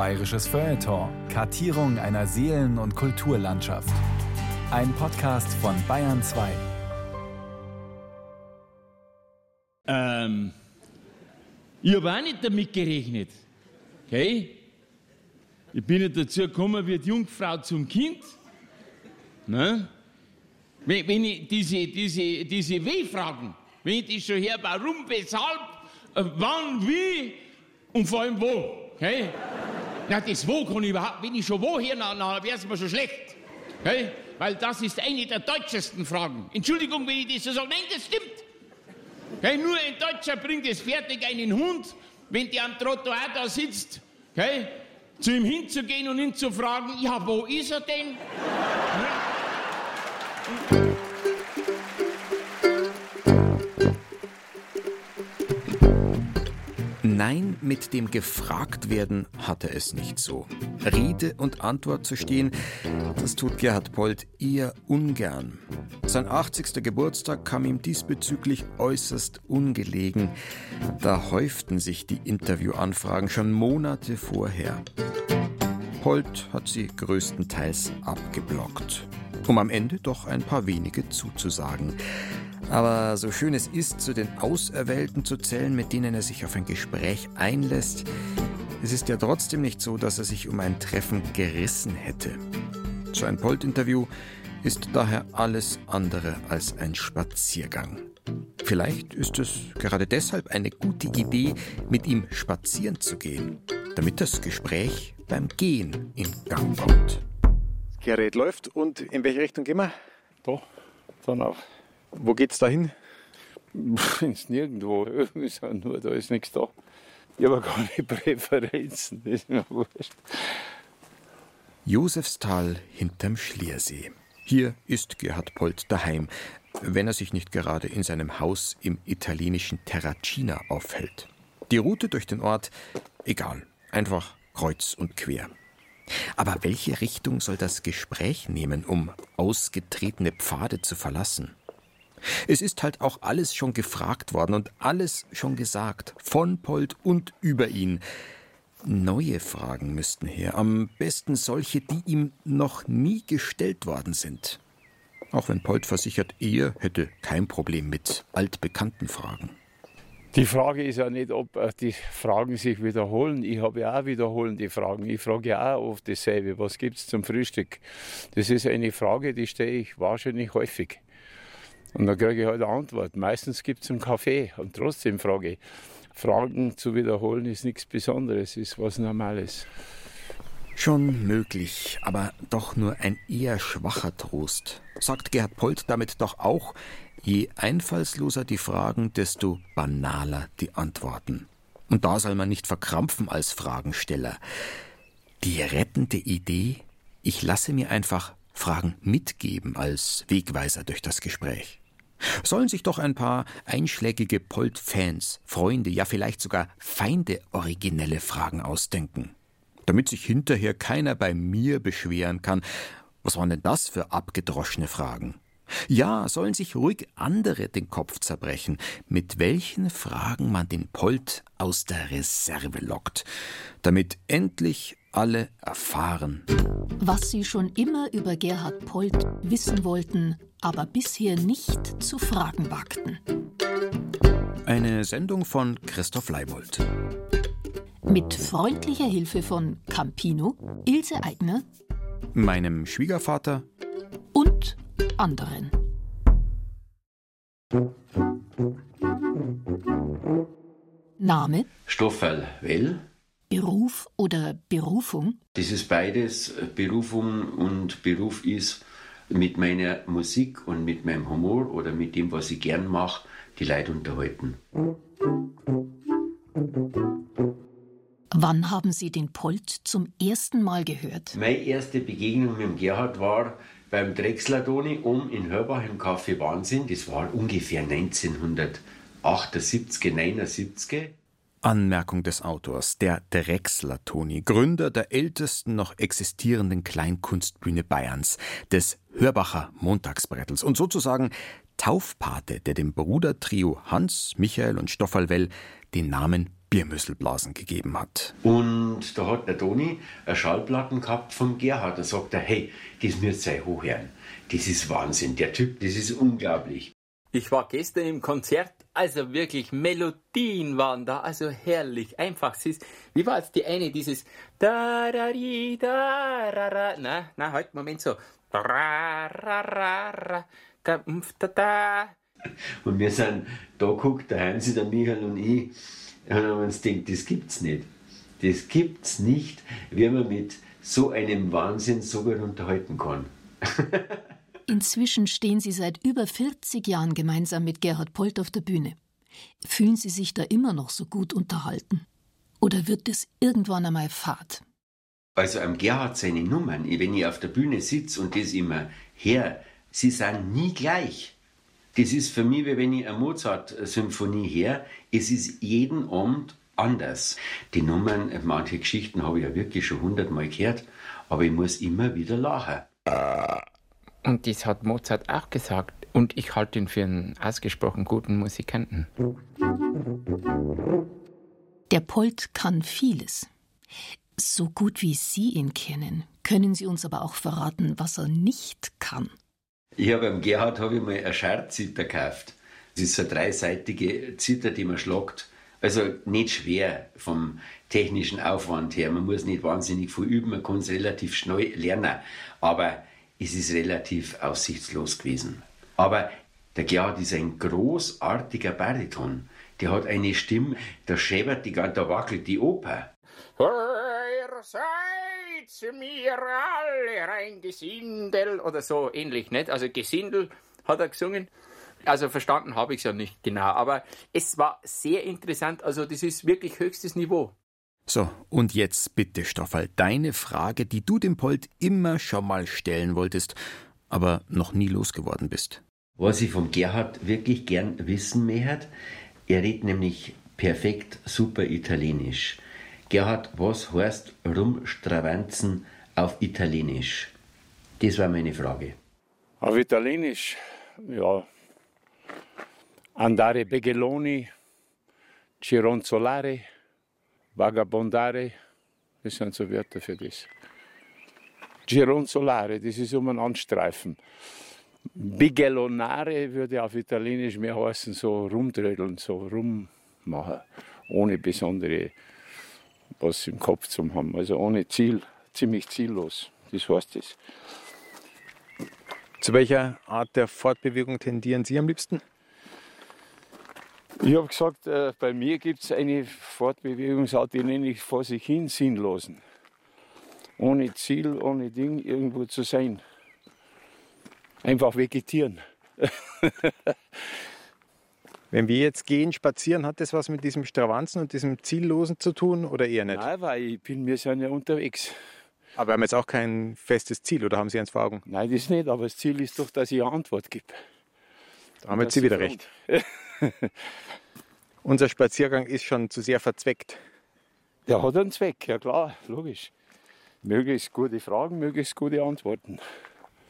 Bayerisches Feuilleton. Kartierung einer Seelen- und Kulturlandschaft. Ein Podcast von Bayern 2. Ähm, ich habe auch nicht damit gerechnet. Okay? Ich bin nicht dazu gekommen wie die Jungfrau zum Kind. Ne? Wenn, wenn ich diese, diese, diese W-Fragen, wenn ich die schon her, warum, weshalb, äh, wann, wie und vor allem wo. Okay? Na, das Wo kann ich überhaupt, wenn ich schon dann, dann wäre es mir schon schlecht. Okay? Weil das ist eine der deutschesten Fragen. Entschuldigung, wenn ich das so sage. Nein, das stimmt. Okay? Nur ein Deutscher bringt es fertig, einen Hund, wenn der am Trottoir da sitzt, okay? zu ihm hinzugehen und ihn zu fragen, ja, wo ist er denn? Nein, mit dem Gefragtwerden hatte es nicht so. Rede und Antwort zu stehen, das tut Gerhard Polt eher ungern. Sein 80. Geburtstag kam ihm diesbezüglich äußerst ungelegen. Da häuften sich die Interviewanfragen schon Monate vorher. Polt hat sie größtenteils abgeblockt, um am Ende doch ein paar wenige zuzusagen. Aber so schön es ist, zu den Auserwählten zu zählen, mit denen er sich auf ein Gespräch einlässt, es ist ja trotzdem nicht so, dass er sich um ein Treffen gerissen hätte. So ein Polt-Interview ist daher alles andere als ein Spaziergang. Vielleicht ist es gerade deshalb eine gute Idee, mit ihm spazieren zu gehen, damit das Gespräch beim Gehen in Gang kommt. Das Gerät läuft und in welche Richtung gehen wir? Da, dann auf. Wo geht's da hin? Ins Nirgendwo. Ist ja nur, da ist nichts da. Ich habe gar keine Präferenzen. Das ist mir wurscht. Josefsthal hinterm Schliersee. Hier ist Gerhard Polt daheim, wenn er sich nicht gerade in seinem Haus im italienischen Terracina aufhält. Die Route durch den Ort, egal, einfach kreuz und quer. Aber welche Richtung soll das Gespräch nehmen, um ausgetretene Pfade zu verlassen? Es ist halt auch alles schon gefragt worden und alles schon gesagt, von Polt und über ihn. Neue Fragen müssten her, am besten solche, die ihm noch nie gestellt worden sind. Auch wenn Polt versichert, er hätte kein Problem mit altbekannten Fragen. Die Frage ist ja nicht, ob äh, die Fragen sich wiederholen. Ich habe ja auch wiederholende Fragen. Ich frage ja auch oft dasselbe. Was gibt es zum Frühstück? Das ist eine Frage, die stelle ich wahrscheinlich häufig. Und dann kriege ich halt eine Antwort. Meistens gibt es einen Kaffee. Und trotzdem frage ich. Fragen zu wiederholen ist nichts Besonderes, ist was Normales. Schon möglich, aber doch nur ein eher schwacher Trost. Sagt Gerhard Polt damit doch auch, je einfallsloser die Fragen, desto banaler die Antworten. Und da soll man nicht verkrampfen als Fragensteller. Die rettende Idee, ich lasse mir einfach Fragen mitgeben als Wegweiser durch das Gespräch. Sollen sich doch ein paar einschlägige Polt-Fans, Freunde, ja vielleicht sogar Feinde originelle Fragen ausdenken. Damit sich hinterher keiner bei mir beschweren kann. Was waren denn das für abgedroschene Fragen? Ja, sollen sich ruhig andere den Kopf zerbrechen, mit welchen Fragen man den Polt aus der Reserve lockt, damit endlich alle erfahren. Was Sie schon immer über Gerhard Polt wissen wollten, aber bisher nicht zu fragen wagten. Eine Sendung von Christoph Leibold. Mit freundlicher Hilfe von Campino, Ilse Aigner, meinem Schwiegervater und anderen. Name? Stoffel Well. Beruf oder Berufung? Das ist beides. Berufung und Beruf ist mit meiner Musik und mit meinem Humor oder mit dem, was ich gern mache, die Leute unterhalten. Wann haben Sie den Polt zum ersten Mal gehört? Meine erste Begegnung mit dem Gerhard war beim Drechsler Toni um in Hörbach im Café Wahnsinn. Das war ungefähr 1978, 79. Anmerkung des Autors, der Drechsler Toni, Gründer der ältesten noch existierenden Kleinkunstbühne Bayerns, des Hörbacher Montagsbrettels und sozusagen Taufpate, der dem Brudertrio Hans, Michael und Stoffalwell den Namen Biermüsselblasen gegeben hat. Und da hat der Toni eine Schallplatten gehabt vom Gerhard. Da sagt er, hey, das müsst ihr hochhören. Das ist Wahnsinn. Der Typ, das ist unglaublich. Ich war gestern im Konzert, also wirklich Melodien waren da, also herrlich, einfach süß. Wie war jetzt die eine, dieses da da di da ra ra, na, na, halt, Moment so. Ra ra ra ra, da umf da da. Und wir sind da geguckt, der Heinz, der Michael und ich, und haben uns gedacht, das gibt's nicht. Das gibt's nicht, wie man mit so einem Wahnsinn so gut unterhalten kann. Inzwischen stehen Sie seit über 40 Jahren gemeinsam mit Gerhard Polt auf der Bühne. Fühlen Sie sich da immer noch so gut unterhalten? Oder wird es irgendwann einmal fad? Also am Gerhard seine Nummern, wenn ich auf der Bühne sitze und das immer her, sie sind nie gleich. Das ist für mich, wie wenn ich eine Mozart-Symphonie her, es ist jeden Abend anders. Die Nummern, manche Geschichten habe ich ja wirklich schon hundertmal gehört, aber ich muss immer wieder lachen. Und das hat Mozart auch gesagt. Und ich halte ihn für einen ausgesprochen guten Musikanten. Der Polt kann vieles. So gut wie Sie ihn kennen, können Sie uns aber auch verraten, was er nicht kann. Ich habe beim Gerhard habe ich mal eine Scherzither gekauft. Das ist so eine dreiseitige Zither, die man schlagt. Also nicht schwer vom technischen Aufwand her. Man muss nicht wahnsinnig viel üben, man kann es relativ schnell lernen. Aber es ist relativ aussichtslos gewesen. Aber der Gerhard ist ein großartiger Bariton. Der hat eine Stimme, da schäbert die ganze, da wackelt die Oper. Ihr seid mir alle ein Gesindel oder so ähnlich, nicht? Also Gesindel hat er gesungen. Also verstanden habe ich es ja nicht genau, aber es war sehr interessant. Also das ist wirklich höchstes Niveau. So, und jetzt bitte, Stoffel, deine Frage, die du dem Polt immer schon mal stellen wolltest, aber noch nie losgeworden bist. Was ich vom Gerhard wirklich gern wissen möchte, er redet nämlich perfekt super Italienisch. Gerhard, was heißt rumstravanzen auf Italienisch? Das war meine Frage. Auf Italienisch, ja. Andare Begelloni, Cironzolare, Vagabondare, das sind so Wörter für das. Gironzolare, das ist um einen Anstreifen. Bigellonare würde auf Italienisch mehr heißen, so rumtrödeln, so rummachen, ohne besondere was im Kopf zu haben. Also ohne Ziel, ziemlich ziellos. Das heißt es. Zu welcher Art der Fortbewegung tendieren Sie am liebsten? Ich habe gesagt, äh, bei mir gibt es eine Fortbewegungsart, die nenne ich vor sich hin sinnlosen. Ohne Ziel, ohne Ding irgendwo zu sein. Einfach vegetieren. Wenn wir jetzt gehen, spazieren, hat das was mit diesem Stravanzen und diesem Ziellosen zu tun oder eher nicht? Nein, weil ich bin, wir sind ja unterwegs. Aber wir haben jetzt auch kein festes Ziel oder haben Sie eins vor Augen? Nein, das nicht, aber das Ziel ist doch, dass ich eine Antwort gebe. Da haben jetzt Sie wieder recht. Unser Spaziergang ist schon zu sehr verzweckt. Der hat einen Zweck, ja klar, logisch. Möglichst gute Fragen, möglichst gute Antworten.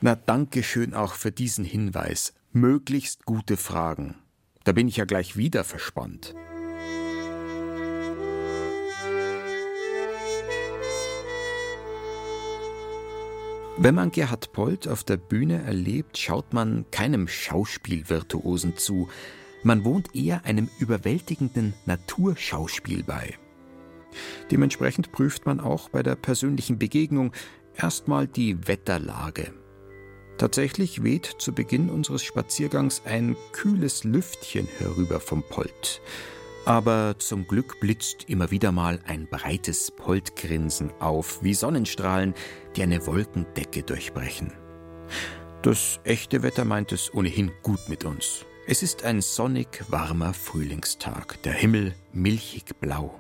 Na, danke schön auch für diesen Hinweis. Möglichst gute Fragen. Da bin ich ja gleich wieder verspannt. Wenn man Gerhard Polt auf der Bühne erlebt, schaut man keinem Schauspielvirtuosen zu, man wohnt eher einem überwältigenden Naturschauspiel bei. Dementsprechend prüft man auch bei der persönlichen Begegnung erstmal die Wetterlage. Tatsächlich weht zu Beginn unseres Spaziergangs ein kühles Lüftchen herüber vom Polt. Aber zum Glück blitzt immer wieder mal ein breites Poltgrinsen auf, wie Sonnenstrahlen, die eine Wolkendecke durchbrechen. Das echte Wetter meint es ohnehin gut mit uns. Es ist ein sonnig warmer Frühlingstag, der Himmel milchig blau.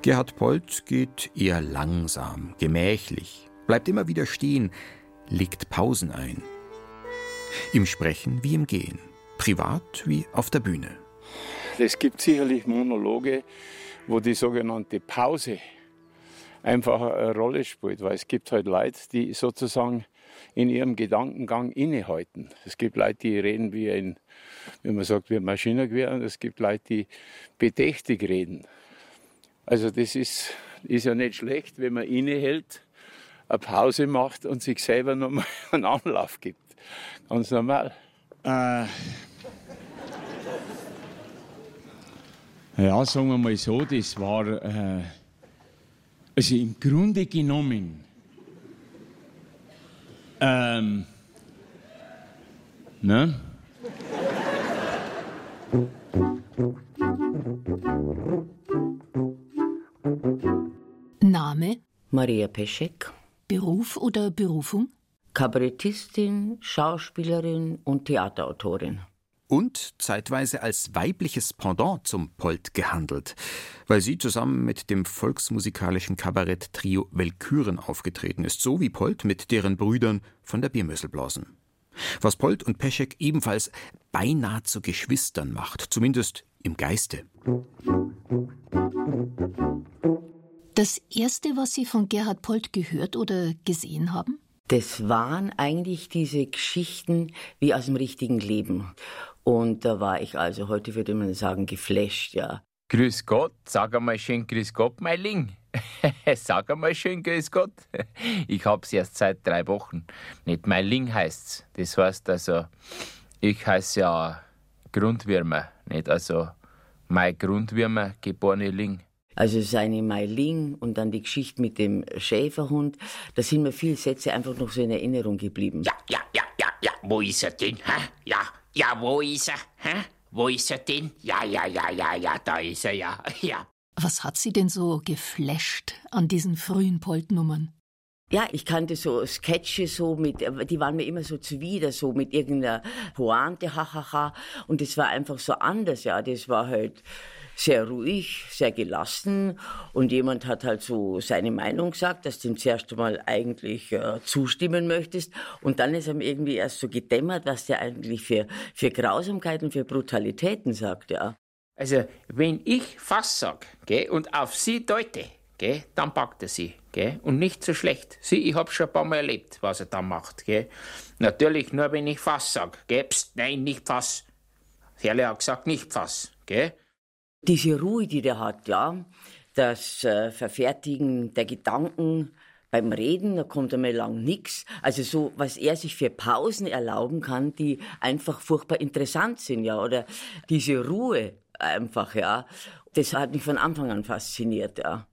Gerhard Polt geht eher langsam, gemächlich, bleibt immer wieder stehen, legt Pausen ein. Im Sprechen wie im Gehen, privat wie auf der Bühne. Es gibt sicherlich Monologe, wo die sogenannte Pause einfach eine Rolle spielt, weil es gibt halt Leute, die sozusagen in ihrem Gedankengang innehalten. Es gibt Leute, die reden wie ein, wie man sagt, wie ein Maschinengewehr und es gibt Leute, die bedächtig reden. Also das ist, ist ja nicht schlecht, wenn man innehält, eine Pause macht und sich selber nochmal einen Anlauf gibt. Ganz normal. Äh, ja, sagen wir mal so, das war, äh, also im Grunde genommen, ähm, ne? Name, Maria Peschek, Beruf oder Berufung? Kabarettistin, Schauspielerin und Theaterautorin. Und zeitweise als weibliches Pendant zum Polt gehandelt, weil sie zusammen mit dem volksmusikalischen Kabarett-Trio Welküren aufgetreten ist, so wie Polt mit deren Brüdern von der Biermüsselblasen. Was Polt und Peschek ebenfalls beinahe zu Geschwistern macht, zumindest im Geiste. Das erste, was Sie von Gerhard Polt gehört oder gesehen haben? Das waren eigentlich diese Geschichten wie aus dem richtigen Leben. Und da war ich also, heute würde man sagen, geflasht, ja. Grüß Gott, sag einmal schön Grüß Gott, mein Ling. sag einmal schön Grüß Gott. Ich hab's erst seit drei Wochen. Nicht mein Ling heißt's. Das heißt also, ich heiße ja Grundwürmer, nicht also mein Grundwürmer, geborene Ling. Also seine Meiling und dann die Geschichte mit dem Schäferhund, da sind mir viele Sätze einfach noch so in Erinnerung geblieben. Ja, ja, ja, ja, ja, wo ist er denn? Hä? Ja, ja, wo ist er? Hä? Wo ist er denn? Ja, ja, ja, ja, ja, da ist er ja, ja. Was hat Sie denn so geflasht an diesen frühen Polt-Nummern? Ja, ich kannte so Sketche so mit, die waren mir immer so zuwider, so mit irgendeiner Pointe, hahaha. Und das war einfach so anders, ja. Das war halt sehr ruhig, sehr gelassen. Und jemand hat halt so seine Meinung gesagt, dass du ihm zuerst einmal eigentlich äh, zustimmen möchtest. Und dann ist ihm irgendwie erst so gedämmert, was der eigentlich für, für Grausamkeiten, für Brutalitäten sagt, ja. Also, wenn ich Fass sag, gell, und auf sie deute, gell, dann packt er sie, gell, und nicht so schlecht. Sie, ich hab schon ein paar Mal erlebt, was er da macht, gell. Natürlich nur, wenn ich Fass sag, gell, Psst, nein, nicht Fass. Herrle hat gesagt, nicht Fass, gell. Diese Ruhe, die der hat, ja, das äh, Verfertigen der Gedanken beim Reden, da kommt einmal lang nix. Also so, was er sich für Pausen erlauben kann, die einfach furchtbar interessant sind, ja, oder diese Ruhe einfach, ja. Das hat mich von Anfang an fasziniert, ja.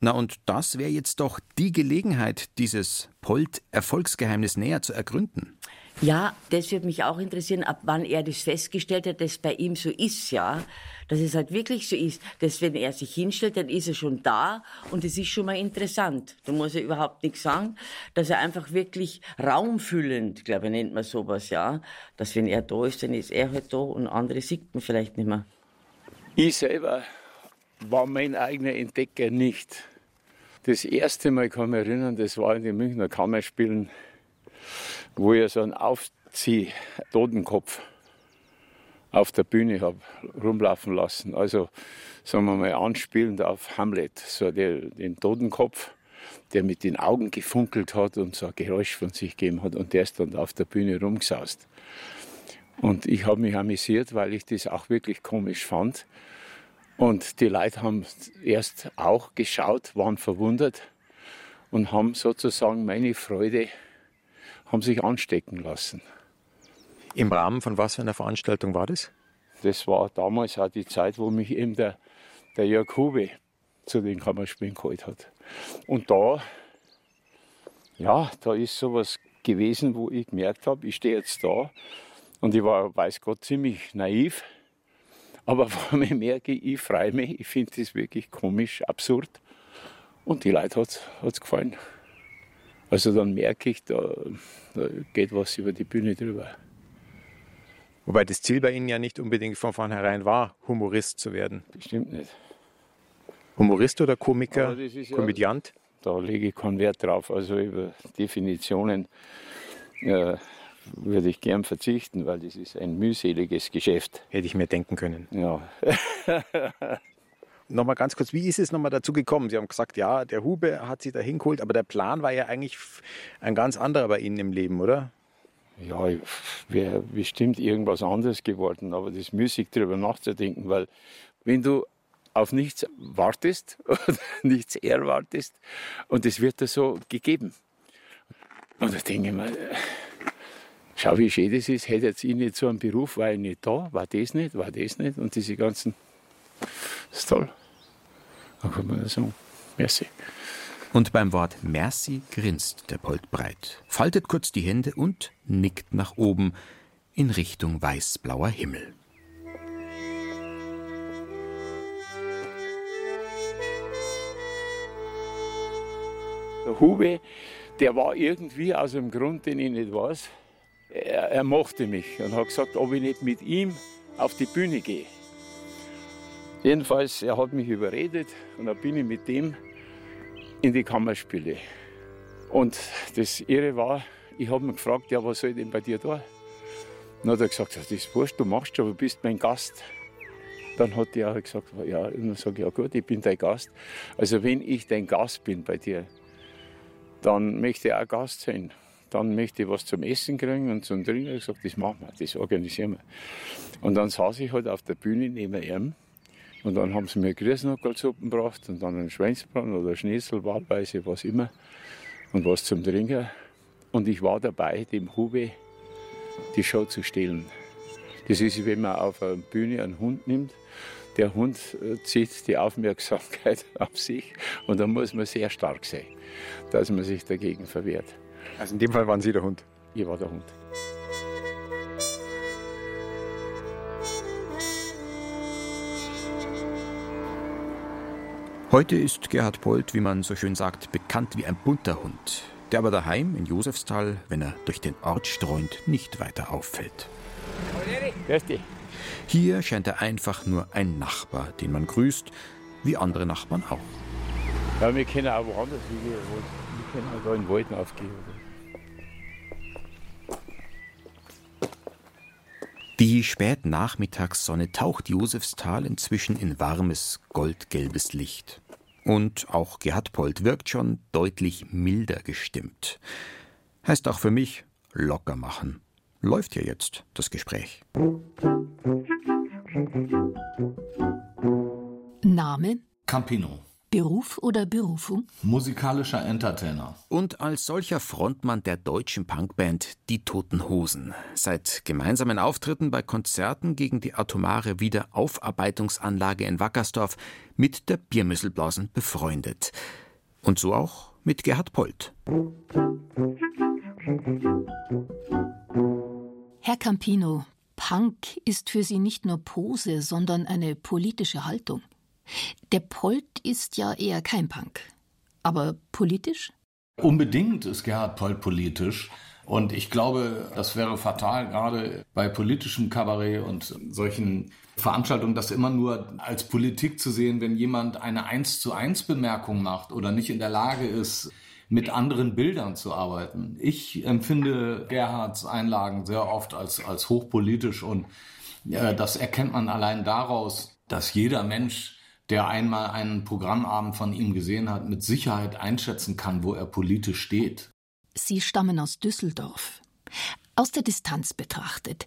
Na und das wäre jetzt doch die Gelegenheit, dieses Polt-Erfolgsgeheimnis näher zu ergründen. Ja, das würde mich auch interessieren, ab wann er das festgestellt hat, dass bei ihm so ist, ja. Dass es halt wirklich so ist, dass wenn er sich hinstellt, dann ist er schon da und es ist schon mal interessant. Da muss er überhaupt nichts sagen. Dass er einfach wirklich raumfüllend, glaube ich, nennt man sowas, ja. Dass wenn er da ist, dann ist er halt da und andere sieht man vielleicht nicht mehr. Ich selber war mein eigener Entdecker nicht. Das erste Mal kann ich mich erinnern, das war in den Münchner Kammerspielen, wo ich so einen Aufzieh-Totenkopf auf der Bühne habe rumlaufen lassen. Also, sagen wir mal, anspielend auf Hamlet, so der, den Totenkopf, der mit den Augen gefunkelt hat und so ein Geräusch von sich gegeben hat und der ist dann auf der Bühne rumgesaust. Und ich habe mich amüsiert, weil ich das auch wirklich komisch fand. Und die Leute haben erst auch geschaut, waren verwundert und haben sozusagen meine Freude haben sich anstecken lassen. Im Rahmen von was für einer Veranstaltung war das? Das war damals auch die Zeit, wo mich eben der, der Jörg Hube zu den Kammerspielen geholt hat. Und da, ja, da ist sowas gewesen, wo ich gemerkt habe, ich stehe jetzt da und ich war, weiß Gott, ziemlich naiv. Aber vor mir merke ich, ich freue mich, ich finde das wirklich komisch, absurd. Und die Leute hat es gefallen. Also dann merke ich, da, da geht was über die Bühne drüber. Wobei das Ziel bei Ihnen ja nicht unbedingt von vornherein war, Humorist zu werden. Bestimmt nicht. Humorist oder Komiker, ist ja- Komödiant? Da lege ich keinen Wert drauf. Also über Definitionen äh, würde ich gern verzichten, weil das ist ein mühseliges Geschäft. Hätte ich mir denken können. Ja. Nochmal ganz kurz, wie ist es nochmal dazu gekommen? Sie haben gesagt, ja, der Hube hat Sie da hingeholt, aber der Plan war ja eigentlich ein ganz anderer bei Ihnen im Leben, oder? Ja, wäre bestimmt irgendwas anderes geworden, aber das ist müßig darüber nachzudenken, weil wenn du auf nichts wartest oder nichts erwartest und es wird dir so gegeben. Und da denke ich mir, schau, wie schön das ist, hätte jetzt ich nicht so einen Beruf, war ich nicht da, war das nicht, war das nicht und diese ganzen, das ist toll. Da kann man sagen, merci. Und beim Wort Merci grinst der Polt breit, faltet kurz die Hände und nickt nach oben in Richtung weißblauer Himmel. Der Hube, der war irgendwie aus einem Grund, den ich nicht weiß, er, er mochte mich und hat gesagt, ob ich nicht mit ihm auf die Bühne gehe. Jedenfalls, er hat mich überredet und dann bin ich mit dem in die Kammerspiele. Und das Irre war, ich habe mich gefragt, ja, was soll ich denn bei dir da? Dann hat er gesagt, das ist wurscht, du machst schon, du bist mein Gast. Dann hat er gesagt, ja, und dann sage ich, ja gut, ich bin dein Gast. Also wenn ich dein Gast bin bei dir, dann möchte ich auch Gast sein. Dann möchte ich was zum Essen kriegen und zum Trinken. Ich gesagt, das machen wir, das organisieren wir. Und dann saß ich halt auf der Bühne neben ihm. Und dann haben sie mir Grießnockelsuppen gebracht und dann einen Schweinsbraten oder Schnitzel, wahlweise, was immer. Und was zum Trinken. Und ich war dabei, dem Hube die Show zu stehlen. Das ist, wenn man auf einer Bühne einen Hund nimmt. Der Hund äh, zieht die Aufmerksamkeit auf sich und da muss man sehr stark sein, dass man sich dagegen verwehrt. Also in dem Fall waren Sie der Hund? Ich war der Hund. Heute ist Gerhard Polt, wie man so schön sagt, bekannt wie ein bunter Hund, der aber daheim in Josefsthal, wenn er durch den Ort streunt, nicht weiter auffällt. Hier scheint er einfach nur ein Nachbar, den man grüßt, wie andere Nachbarn auch. Ja, wir können auch woanders hingehen. Wir können auch da in den Wald aufgehen. Die Spätnachmittagssonne taucht Josefsthal inzwischen in warmes, goldgelbes Licht. Und auch Gerhard Polt wirkt schon deutlich milder gestimmt. Heißt auch für mich locker machen. Läuft ja jetzt das Gespräch. Name? Campino. Beruf oder Berufung? Musikalischer Entertainer. Und als solcher Frontmann der deutschen Punkband Die Toten Hosen. Seit gemeinsamen Auftritten bei Konzerten gegen die atomare Wiederaufarbeitungsanlage in Wackersdorf mit der Biermüsselblasen befreundet. Und so auch mit Gerhard Polt. Herr Campino, Punk ist für Sie nicht nur Pose, sondern eine politische Haltung. Der Polt ist ja eher kein Punk. Aber politisch? Unbedingt ist Gerhard Polt politisch. Und ich glaube, das wäre fatal, gerade bei politischem Kabarett und solchen Veranstaltungen, das immer nur als Politik zu sehen, wenn jemand eine Eins zu eins Bemerkung macht oder nicht in der Lage ist, mit anderen Bildern zu arbeiten. Ich empfinde Gerhards Einlagen sehr oft als, als hochpolitisch und äh, das erkennt man allein daraus, dass jeder Mensch der einmal einen Programmabend von ihm gesehen hat, mit Sicherheit einschätzen kann, wo er politisch steht. Sie stammen aus Düsseldorf. Aus der Distanz betrachtet,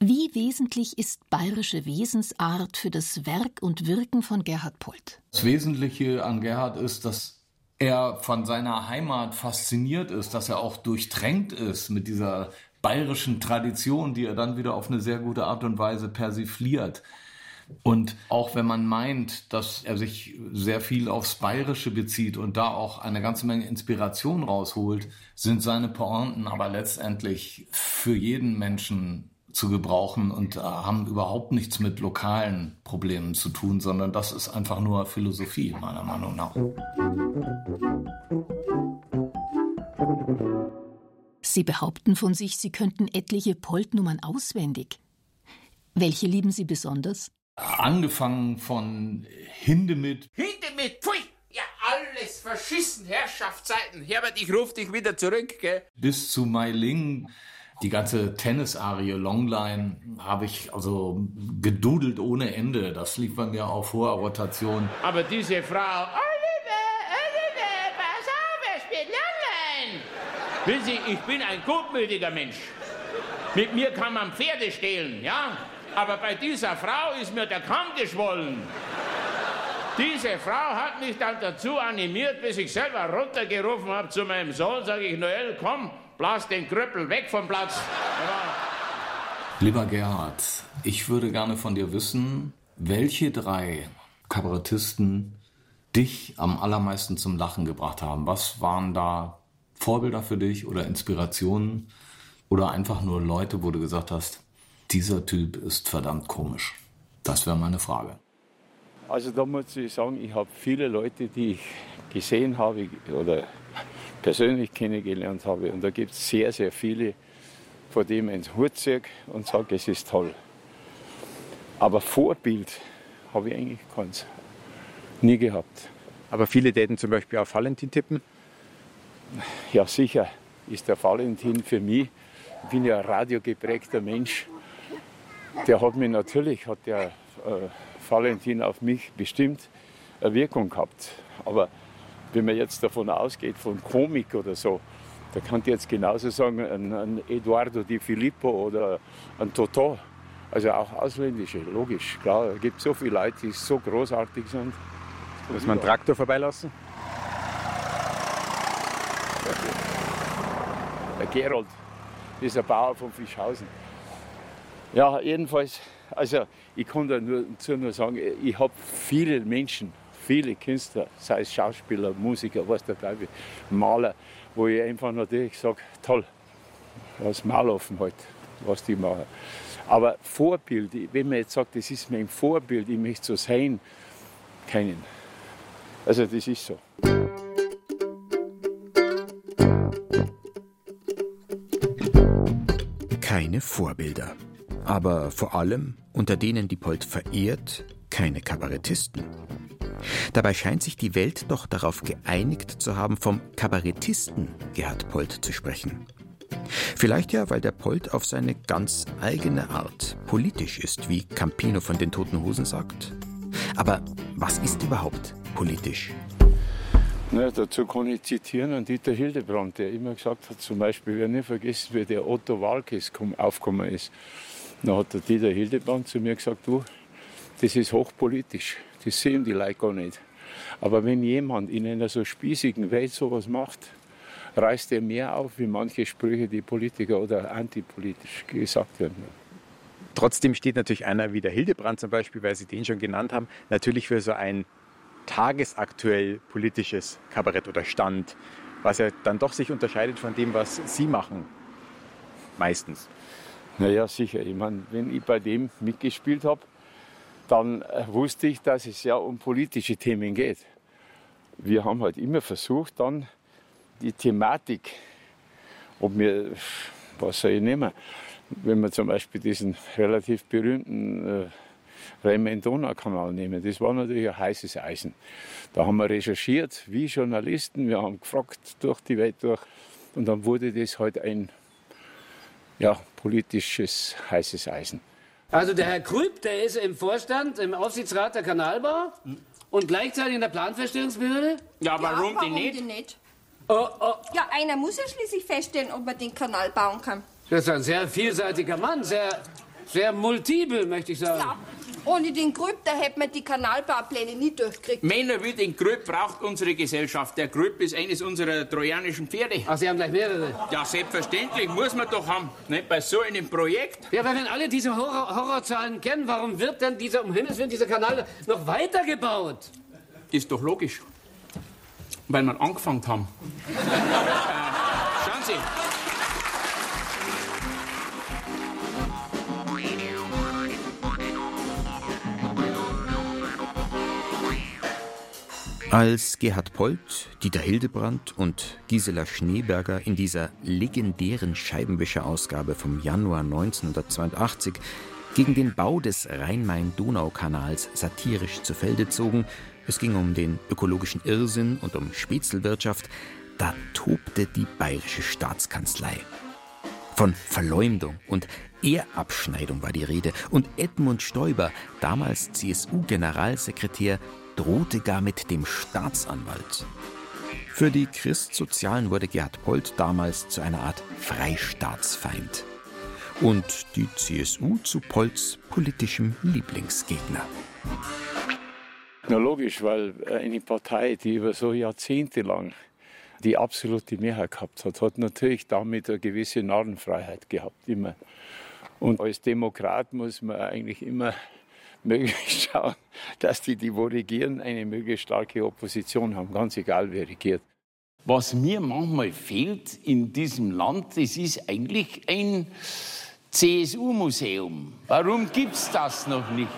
wie wesentlich ist bayerische Wesensart für das Werk und Wirken von Gerhard Polt? Das Wesentliche an Gerhard ist, dass er von seiner Heimat fasziniert ist, dass er auch durchtränkt ist mit dieser bayerischen Tradition, die er dann wieder auf eine sehr gute Art und Weise persifliert. Und auch wenn man meint, dass er sich sehr viel aufs Bayerische bezieht und da auch eine ganze Menge Inspiration rausholt, sind seine Pointen aber letztendlich für jeden Menschen zu gebrauchen und haben überhaupt nichts mit lokalen Problemen zu tun, sondern das ist einfach nur Philosophie, meiner Meinung nach. Sie behaupten von sich, Sie könnten etliche Poltnummern auswendig. Welche lieben Sie besonders? Angefangen von Hindemith. Hindemith, pfui! Ja, alles verschissen, Herrschaftszeiten. Herbert, ich ruf dich wieder zurück, gell? Bis zu Mai Ling. Die ganze Tennisarie Longline habe ich also gedudelt ohne Ende. Das lief bei mir auf hoher Rotation. Aber diese Frau, Oliver, Oliver, pass auf, er spielt Longline. Wissen Sie, ich bin ein gutmütiger Mensch. Mit mir kann man Pferde stehlen, ja? Aber bei dieser Frau ist mir der Kamm geschwollen. Diese Frau hat mich dann dazu animiert, bis ich selber runtergerufen habe zu meinem Sohn, sage ich, Noel, komm, blas den Krüppel weg vom Platz. Lieber Gerhard, ich würde gerne von dir wissen, welche drei Kabarettisten dich am allermeisten zum Lachen gebracht haben. Was waren da Vorbilder für dich oder Inspirationen oder einfach nur Leute, wo du gesagt hast, dieser Typ ist verdammt komisch? Das wäre meine Frage. Also da muss ich sagen, ich habe viele Leute, die ich gesehen habe oder persönlich kennengelernt habe. Und da gibt es sehr, sehr viele, vor denen ich ins Hut ziehe und sage, es ist toll. Aber Vorbild habe ich eigentlich keins. Nie gehabt. Aber viele täten zum Beispiel auf Valentin tippen? Ja, sicher ist der Valentin für mich, ich bin ja ein radiogeprägter Mensch, der hat mir natürlich, hat der äh, Valentin auf mich bestimmt eine Wirkung gehabt. Aber wenn man jetzt davon ausgeht, von Komik oder so, da kann ich jetzt genauso sagen, ein, ein Eduardo Di Filippo oder ein Toto. Also auch ausländische, logisch, klar. Es gibt so viele Leute, die so großartig sind. Muss man einen Traktor vorbeilassen? Der Gerold ist ein Bauer von Fischhausen. Ja, jedenfalls, also ich kann dazu nur sagen, ich habe viele Menschen, viele Künstler, sei es Schauspieler, Musiker, was der Teufel, Maler, wo ich einfach natürlich sage, toll, das Maloffen halt, was die machen. Aber Vorbild, wenn man jetzt sagt, das ist mein Vorbild, ich möchte so sein, keinen. Also das ist so. Keine Vorbilder. Aber vor allem, unter denen die Polt verehrt, keine Kabarettisten. Dabei scheint sich die Welt doch darauf geeinigt zu haben, vom Kabarettisten Gerhard Polt zu sprechen. Vielleicht ja, weil der Polt auf seine ganz eigene Art politisch ist, wie Campino von den Toten Hosen sagt. Aber was ist überhaupt politisch? Na, dazu kann ich zitieren an Dieter Hildebrand, der immer gesagt hat, zum Beispiel, wer nicht vergessen, wie der Otto Walkes aufgekommen ist. Dann hat der Dieter Hildebrand zu mir gesagt, du, das ist hochpolitisch, das sehen die Leute gar nicht. Aber wenn jemand in einer so spießigen Welt sowas macht, reißt er mehr auf, wie manche Sprüche, die Politiker oder antipolitisch gesagt werden. Trotzdem steht natürlich einer wie der Hildebrand zum Beispiel, weil Sie den schon genannt haben, natürlich für so ein tagesaktuell politisches Kabarett oder Stand, was ja dann doch sich unterscheidet von dem, was Sie machen. Meistens. Naja, sicher. Ich meine, wenn ich bei dem mitgespielt habe, dann äh, wusste ich, dass es ja um politische Themen geht. Wir haben halt immer versucht, dann die Thematik, ob wir, was soll ich nehmen, wenn wir zum Beispiel diesen relativ berühmten äh, Rhein-Main-Donau-Kanal nehmen. Das war natürlich ein heißes Eisen. Da haben wir recherchiert, wie Journalisten, wir haben gefragt durch die Welt durch und dann wurde das halt ein ja, politisches heißes Eisen. Also der Herr Krüpp, der ist im Vorstand, im Aufsichtsrat der Kanalbau und gleichzeitig in der Planfeststellungsbehörde? Ja, warum, ja, denn warum nicht? denn nicht? Oh, oh. Ja, einer muss ja schließlich feststellen, ob man den Kanal bauen kann. Das ist ein sehr vielseitiger Mann, sehr, sehr multiple, möchte ich sagen. Ja, ohne den Grüb, da hätte man die Kanalbaupläne nie durchgekriegt. Männer wie den Grüpp braucht unsere Gesellschaft. Der Grüpp ist eines unserer trojanischen Pferde. Ach, Sie haben gleich mehrere? Ja, selbstverständlich, muss man doch haben. Nicht bei so einem Projekt. Ja, aber wenn alle diese Horror Horrorzahlen kennen, warum wird denn dieser, um Himmels Willen, dieser Kanal noch weitergebaut? Ist doch logisch. Weil wir angefangen haben. äh, schauen Sie. Als Gerhard Polt, Dieter Hildebrand und Gisela Schneeberger in dieser legendären Scheibenwischer-Ausgabe vom Januar 1982 gegen den Bau des Rhein-Main-Donau-Kanals satirisch zu Felde zogen, es ging um den ökologischen Irrsinn und um Spätzelwirtschaft, da tobte die bayerische Staatskanzlei. Von Verleumdung und Ehrabschneidung war die Rede und Edmund Stoiber, damals CSU-Generalsekretär, drohte gar mit dem Staatsanwalt. Für die Christsozialen wurde Gerhard Polt damals zu einer Art Freistaatsfeind. Und die CSU zu Polts politischem Lieblingsgegner. Na logisch, weil eine Partei, die über so Jahrzehnte lang die absolute Mehrheit gehabt hat, hat natürlich damit eine gewisse Narrenfreiheit gehabt, immer. Und als Demokrat muss man eigentlich immer möglichst schauen, dass die, die wo regieren, eine möglichst starke Opposition haben, ganz egal wer regiert. Was mir manchmal fehlt in diesem Land, das ist eigentlich ein CSU-Museum. Warum gibt es das noch nicht?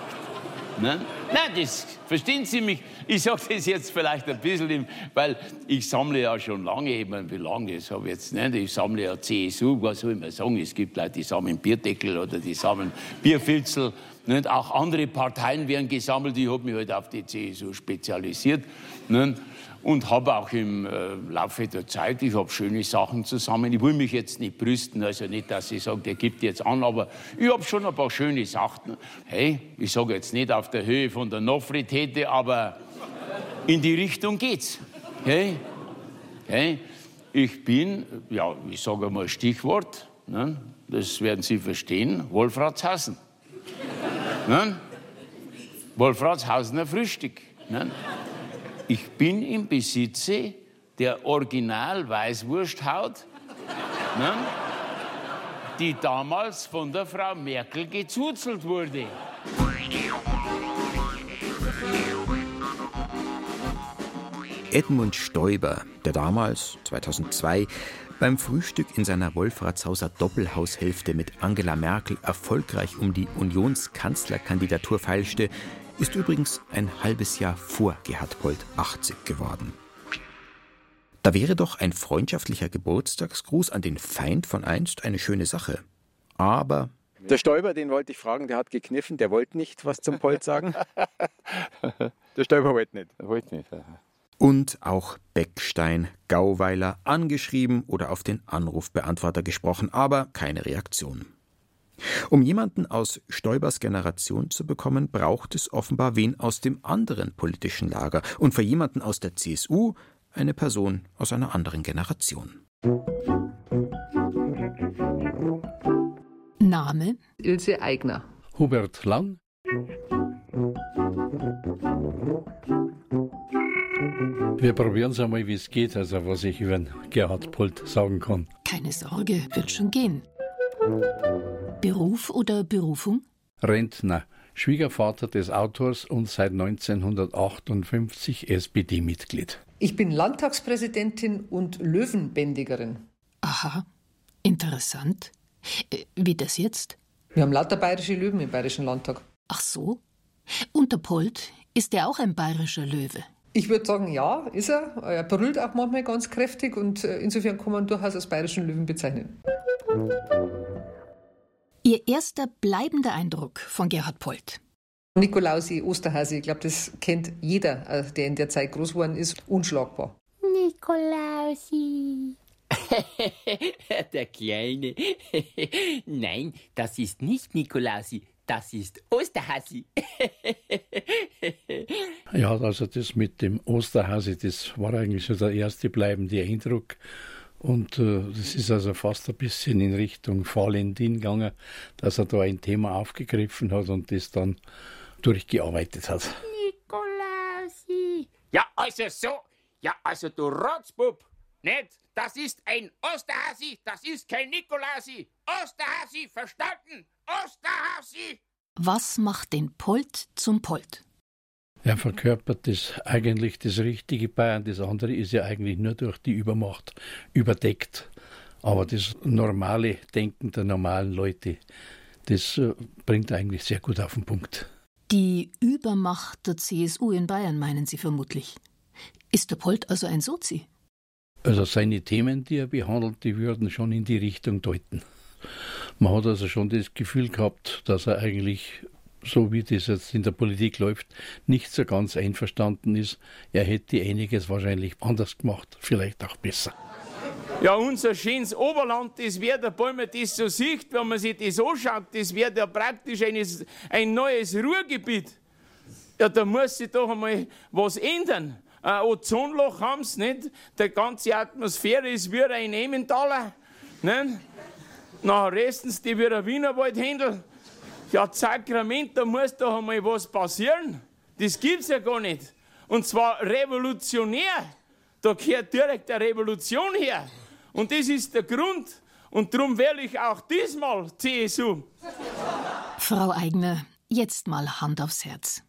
Ne? Nein, das verstehen Sie mich. Ich sage das jetzt vielleicht ein bisschen, weil ich sammle ja schon lange, ich meine, wie lange, das habe ich jetzt nicht, ich sammle ja CSU, was soll ich mal sagen, es gibt Leute, die sammeln Bierdeckel oder die sammeln Bierfilzel, nicht? auch andere Parteien werden gesammelt, ich habe mich halt auf die CSU spezialisiert. Nicht? und habe auch im äh, Laufe der Zeit, ich habe schöne Sachen zusammen. Ich will mich jetzt nicht brüsten, also nicht, dass ich sage, der gibt jetzt an, aber ich habe schon ein paar schöne Sachen. Hey, ich sage jetzt nicht auf der Höhe von der Nofretete, aber in die Richtung geht's. Hey, hey, ich bin, ja, ich sage mal Stichwort, ne? das werden Sie verstehen, Wolfratshausen. Ne? Wolfratshausener Frühstück. Ne? ich bin im Besitze der Original-Weißwursthaut, ne, die damals von der Frau Merkel gezuzelt wurde. Edmund Stoiber, der damals, 2002, beim Frühstück in seiner Wolfratshauser Doppelhaushälfte mit Angela Merkel erfolgreich um die Unionskanzlerkandidatur feilschte, ist übrigens ein halbes Jahr vor Gerhard Polt 80 geworden. Da wäre doch ein freundschaftlicher Geburtstagsgruß an den Feind von einst eine schöne Sache. Aber der Stoiber, den wollte ich fragen, der hat gekniffen, der wollte nicht was zum Polt sagen. der Stoiber wollte nicht. Er wollte nicht. Und auch Beckstein, Gauweiler angeschrieben oder auf den Anrufbeantworter gesprochen, aber keine Reaktion. Um jemanden aus Stoibers Generation zu bekommen, braucht es offenbar wen aus dem anderen politischen Lager und für jemanden aus der CSU eine Person aus einer anderen Generation. Name? Ilse Eigner. Hubert Lang. Wir probieren es einmal, wie es geht, also was ich über Gerhard Polt sagen kann. Keine Sorge, wird schon gehen. Beruf oder Berufung? Rentner, Schwiegervater des Autors und seit 1958 SPD-Mitglied. Ich bin Landtagspräsidentin und Löwenbändigerin. Aha, interessant. Äh, wie das jetzt? Wir haben lauter bayerische Löwen im Bayerischen Landtag. Ach so? Und der Polt, ist er auch ein bayerischer Löwe? Ich würde sagen, ja, ist er. Er brüllt auch manchmal ganz kräftig und äh, insofern kann man durchaus als bayerischen Löwen bezeichnen. Ihr erster bleibender Eindruck von Gerhard Polt? Nikolausi, Osterhase, ich glaube, das kennt jeder, äh, der in der Zeit groß geworden ist, unschlagbar. Nikolausi. der Kleine. Nein, das ist nicht Nikolausi, das ist Osterhasi. ja, also das mit dem Osterhasi, das war eigentlich so der erste bleibende Eindruck. Und äh, das ist also fast ein bisschen in Richtung Valentin gegangen, dass er da ein Thema aufgegriffen hat und das dann durchgearbeitet hat. Nikolasi. Ja, also so. Ja, also du Rotzbub. Nicht? Das ist ein Osterhasi, das ist kein Nikolasi. Osterhasi, verstanden? Osterhasi. Was macht den Polt zum Polt? Er verkörpert das eigentlich das richtige Bayern, das andere ist ja eigentlich nur durch die Übermacht überdeckt. Aber das normale Denken der normalen Leute, das äh, bringt eigentlich sehr gut auf den Punkt. Die Übermacht der CSU in Bayern meinen Sie vermutlich. Ist der Polt also ein Sozi? Also seine Themen, die er behandelt, die würden schon in die Richtung deuten. Man hat also schon das Gefühl gehabt, dass er eigentlich so wie das jetzt in der Politik läuft, nicht so ganz einverstanden ist. Er hätte einiges wahrscheinlich anders gemacht, vielleicht auch besser. Ja, unser schönes Oberland, das wäre, der Bäume das so sieht, wenn man sich das anschaut, das wäre ja praktisch eines, ein neues Ruhrgebiet. Ja, da muss sich doch einmal was ändern. Ein Ozonloch haben sie nicht. Die ganze Atmosphäre ist wie ein Emmentaler. Nicht? Nachher resten sie die wie ein Wienerwaldhändel. Ja, Sakrament, da muss doch einmal was passieren. Das gibt's ja gar nicht. Und zwar revolutionär. Da gehört direkt eine Revolution her. Und das ist der Grund. Und darum wähle ich auch diesmal CSU. Frau Eigner, jetzt mal Hand aufs Herz.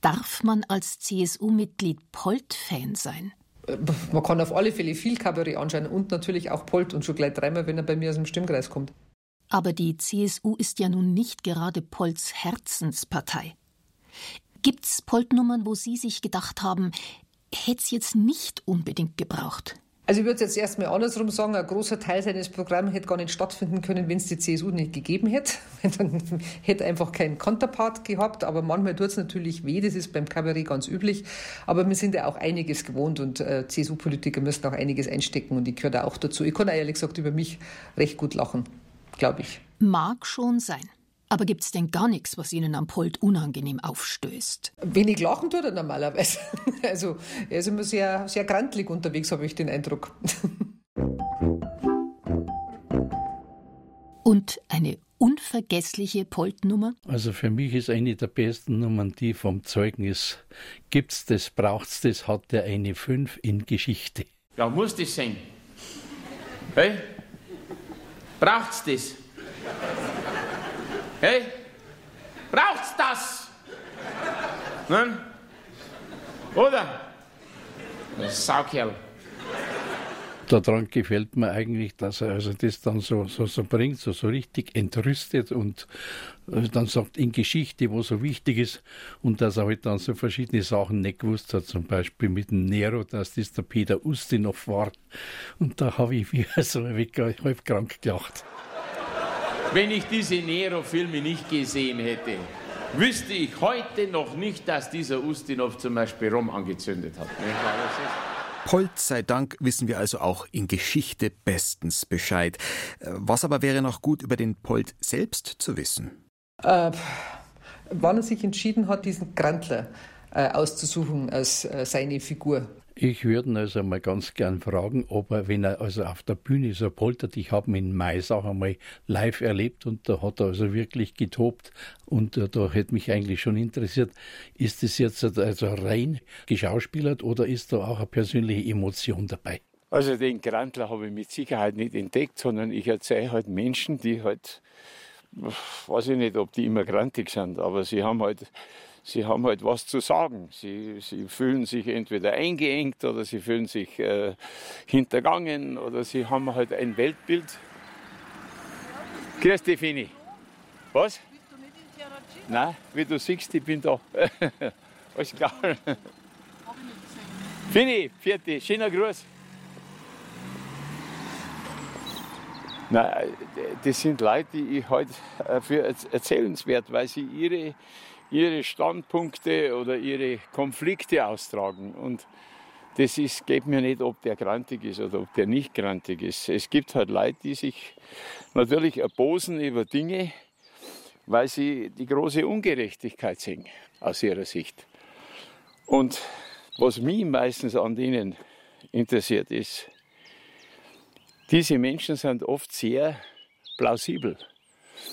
Darf man als CSU-Mitglied Polt-Fan sein? Man kann auf alle Fälle viel Kabarett anschauen und natürlich auch Polt und schon gleich dreimal, wenn er bei mir aus dem Stimmkreis kommt. Aber die CSU ist ja nun nicht gerade Polts Herzenspartei. Gibt's Polt-Nummern, wo Sie sich gedacht haben, hätte es jetzt nicht unbedingt gebraucht? Also ich würde jetzt erstmal andersrum sagen, ein großer Teil seines Programms hätte gar nicht stattfinden können, wenn es die CSU nicht gegeben hätte. Dann hätte einfach keinen Konterpart gehabt. Aber manchmal tut es natürlich weh, das ist beim Kabarett ganz üblich. Aber wir sind ja auch einiges gewohnt und äh, CSU-Politiker müssen auch einiges einstecken und ich gehöre da auch dazu. Ich kann auch ehrlich gesagt über mich recht gut lachen, glaube ich. Mag schon sein. Aber gibt es denn gar nichts, was Ihnen am Polt unangenehm aufstößt? Wenig lachen tut er normalerweise. Also er ist immer sehr, sehr grantlig unterwegs, habe ich den Eindruck. Und eine unvergessliche Poltnummer? Also für mich ist eine der besten Nummern die vom Zeugnis. Gibt's das, braucht's das, hat der eine fünf in Geschichte. Ja, muss das sein. Hey? Braucht's das? Hey? Braucht's das? Nein? Oder? Saukerl. Daran gefällt mir eigentlich, dass er also das dann so, so, so bringt, so, so richtig entrüstet und äh, dann sagt in Geschichte, wo so wichtig ist und dass er halt dann so verschiedene Sachen nicht gewusst hat, zum Beispiel mit dem Nero, dass das der Peter Ustinov war. Und da habe ich mich so halb krank gelacht. Wenn ich diese Nero-Filme nicht gesehen hätte, wüsste ich heute noch nicht, dass dieser Ustinov zum Beispiel Rom angezündet hat. Polt sei Dank wissen wir also auch in Geschichte bestens Bescheid. Was aber wäre noch gut über den Polt selbst zu wissen? Äh, wann er sich entschieden hat, diesen Grantler äh, auszusuchen als äh, seine Figur. Ich würde ihn also mal ganz gern fragen, ob er, wenn er also auf der Bühne so poltert, ich habe ihn in Maisach einmal live erlebt und da hat er also wirklich getobt und äh, da hätte mich eigentlich schon interessiert, ist das jetzt also rein geschauspielert oder ist da auch eine persönliche Emotion dabei? Also den Grantler habe ich mit Sicherheit nicht entdeckt, sondern ich erzähle halt Menschen, die halt, weiß ich nicht, ob die immer grantig sind, aber sie haben halt sie haben halt was zu sagen. Sie, sie fühlen sich entweder eingeengt oder sie fühlen sich äh, hintergangen oder sie haben halt ein Weltbild. Grüß dich, Fini. Was? Bist du nicht in? Nein, wie du siehst, ich bin da. Alles klar. Fini, vierte, schöner Gruß. Nein, das sind Leute, die ich halt für erzählenswert, weil sie ihre ihre Standpunkte oder ihre Konflikte austragen. Und das ist, geht mir nicht, ob der grantig ist oder ob der nicht grantig ist. Es gibt halt Leute, die sich natürlich erbosen über Dinge, weil sie die große Ungerechtigkeit sehen aus ihrer Sicht. Und was mich meistens an denen interessiert ist, diese Menschen sind oft sehr plausibel.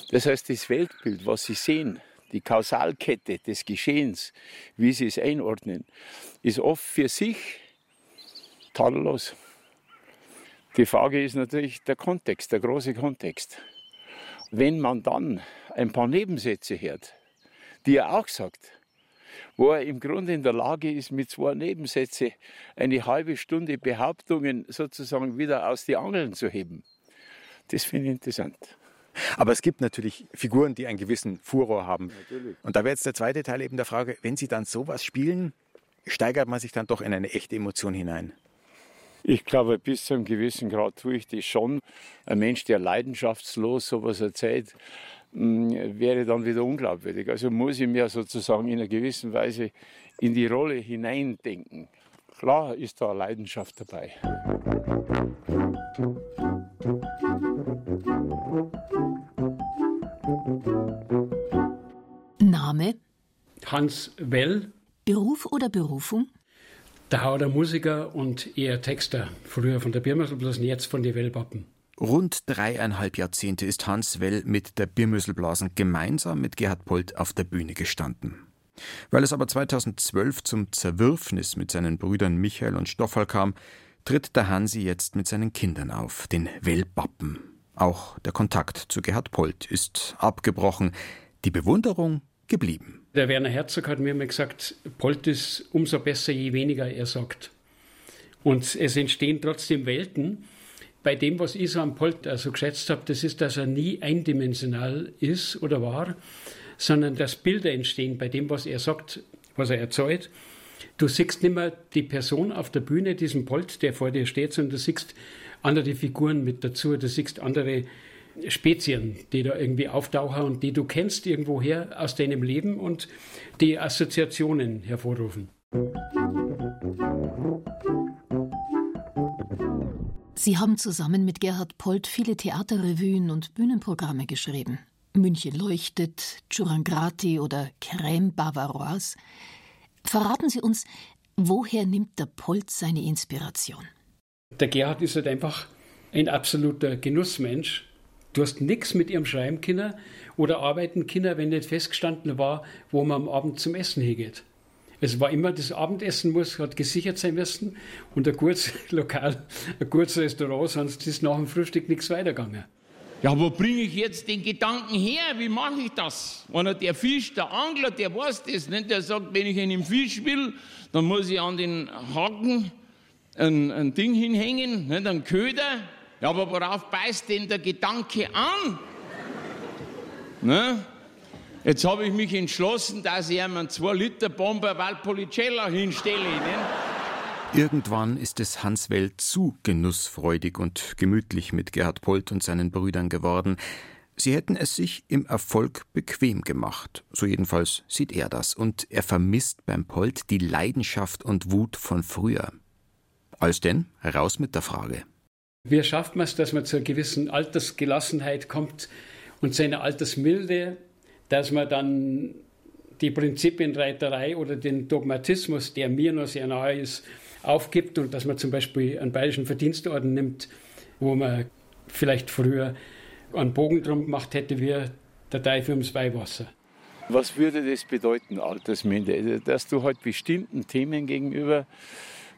Das heißt, das Weltbild, was sie sehen, die Kausalkette des Geschehens, wie sie es einordnen, ist oft für sich tadellos. Die Frage ist natürlich der Kontext, der große Kontext. Wenn man dann ein paar Nebensätze hört, die er auch sagt, wo er im Grunde in der Lage ist, mit zwei Nebensätzen eine halbe Stunde Behauptungen sozusagen wieder aus die Angeln zu heben. Das finde ich interessant. Aber es gibt natürlich Figuren, die einen gewissen Furor haben. Natürlich. Und da wäre jetzt der zweite Teil eben der Frage, wenn Sie dann sowas spielen, steigert man sich dann doch in eine echte Emotion hinein? Ich glaube, bis zu einem gewissen Grad tue ich das schon. Ein Mensch, der leidenschaftslos sowas erzählt, mm, wäre dann wieder unglaubwürdig. Also muss ich mir sozusagen in einer gewissen Weise in die Rolle hineindenken. Klar ist da Leidenschaft dabei. Name? Hans Well. Beruf oder Berufung? Der Musiker und eher Texter. Früher von der Birmöselblasen, jetzt von den Wellpappen. Rund dreieinhalb Jahrzehnte ist Hans Well mit der Birmöselblasen gemeinsam mit Gerhard Polt auf der Bühne gestanden. Weil es aber 2012 zum Zerwürfnis mit seinen Brüdern Michael und Stoffel kam, tritt der Hansi jetzt mit seinen Kindern auf, den Wellbappen. Auch der Kontakt zu Gerhard Polt ist abgebrochen, die Bewunderung geblieben. Der Werner Herzog hat mir immer gesagt, Polt ist umso besser, je weniger er sagt. Und es entstehen trotzdem Welten. Bei dem, was ich so am Polt also geschätzt habe, das ist, dass er nie eindimensional ist oder war, sondern dass Bilder entstehen bei dem, was er sagt, was er erzählt. Du siehst nicht mehr die Person auf der Bühne, diesen Polt, der vor dir steht, sondern du siehst andere Figuren mit dazu, du siehst andere Spezien, die da irgendwie auftauchen und die du kennst irgendwoher aus deinem Leben und die Assoziationen hervorrufen. Sie haben zusammen mit Gerhard Polt viele Theaterrevuen und Bühnenprogramme geschrieben. München leuchtet, Churangrati oder Crème Bavaroise. Verraten Sie uns, woher nimmt der Polt seine Inspiration? Der Gerhard ist halt einfach ein absoluter Genussmensch. Du hast nichts mit ihrem Schreiben können oder arbeiten können, wenn nicht festgestanden war, wo man am Abend zum Essen hingeht. Es war immer, das Abendessen muss, hat gesichert sein müssen und ein gutes Lokal, ein gutes Restaurant, sonst ist nach dem Frühstück nichts weitergegangen. Ja, wo bringe ich jetzt den Gedanken her? Wie mache ich das? Wenn der Fisch, der Angler, der weiß das nicht, der sagt, wenn ich einen Fisch will, dann muss ich an den Haken ein, ein Ding hinhängen, nicht, einen Köder. Ja, aber worauf beißt denn der Gedanke an? Ne? Jetzt habe ich mich entschlossen, dass ich einen 2-Liter-Bomber Valpolicella hinstelle. Ne? Irgendwann ist es Hans Welt zu genussfreudig und gemütlich mit Gerhard Polt und seinen Brüdern geworden. Sie hätten es sich im Erfolg bequem gemacht, so jedenfalls sieht er das, und er vermisst beim Polt die Leidenschaft und Wut von früher. Als denn, heraus mit der Frage. Wie schafft man es, dass man zu einer gewissen Altersgelassenheit kommt und seine Altersmilde dass man dann die Prinzipienreiterei oder den Dogmatismus, der mir noch sehr nahe ist, aufgibt und dass man zum Beispiel einen bayerischen Verdienstorden nimmt, wo man vielleicht früher einen Bogen drum gemacht hätte wie der Teufel ums Weihwasser. Was würde das bedeuten, Altersmilde? Dass du halt bestimmten Themen gegenüber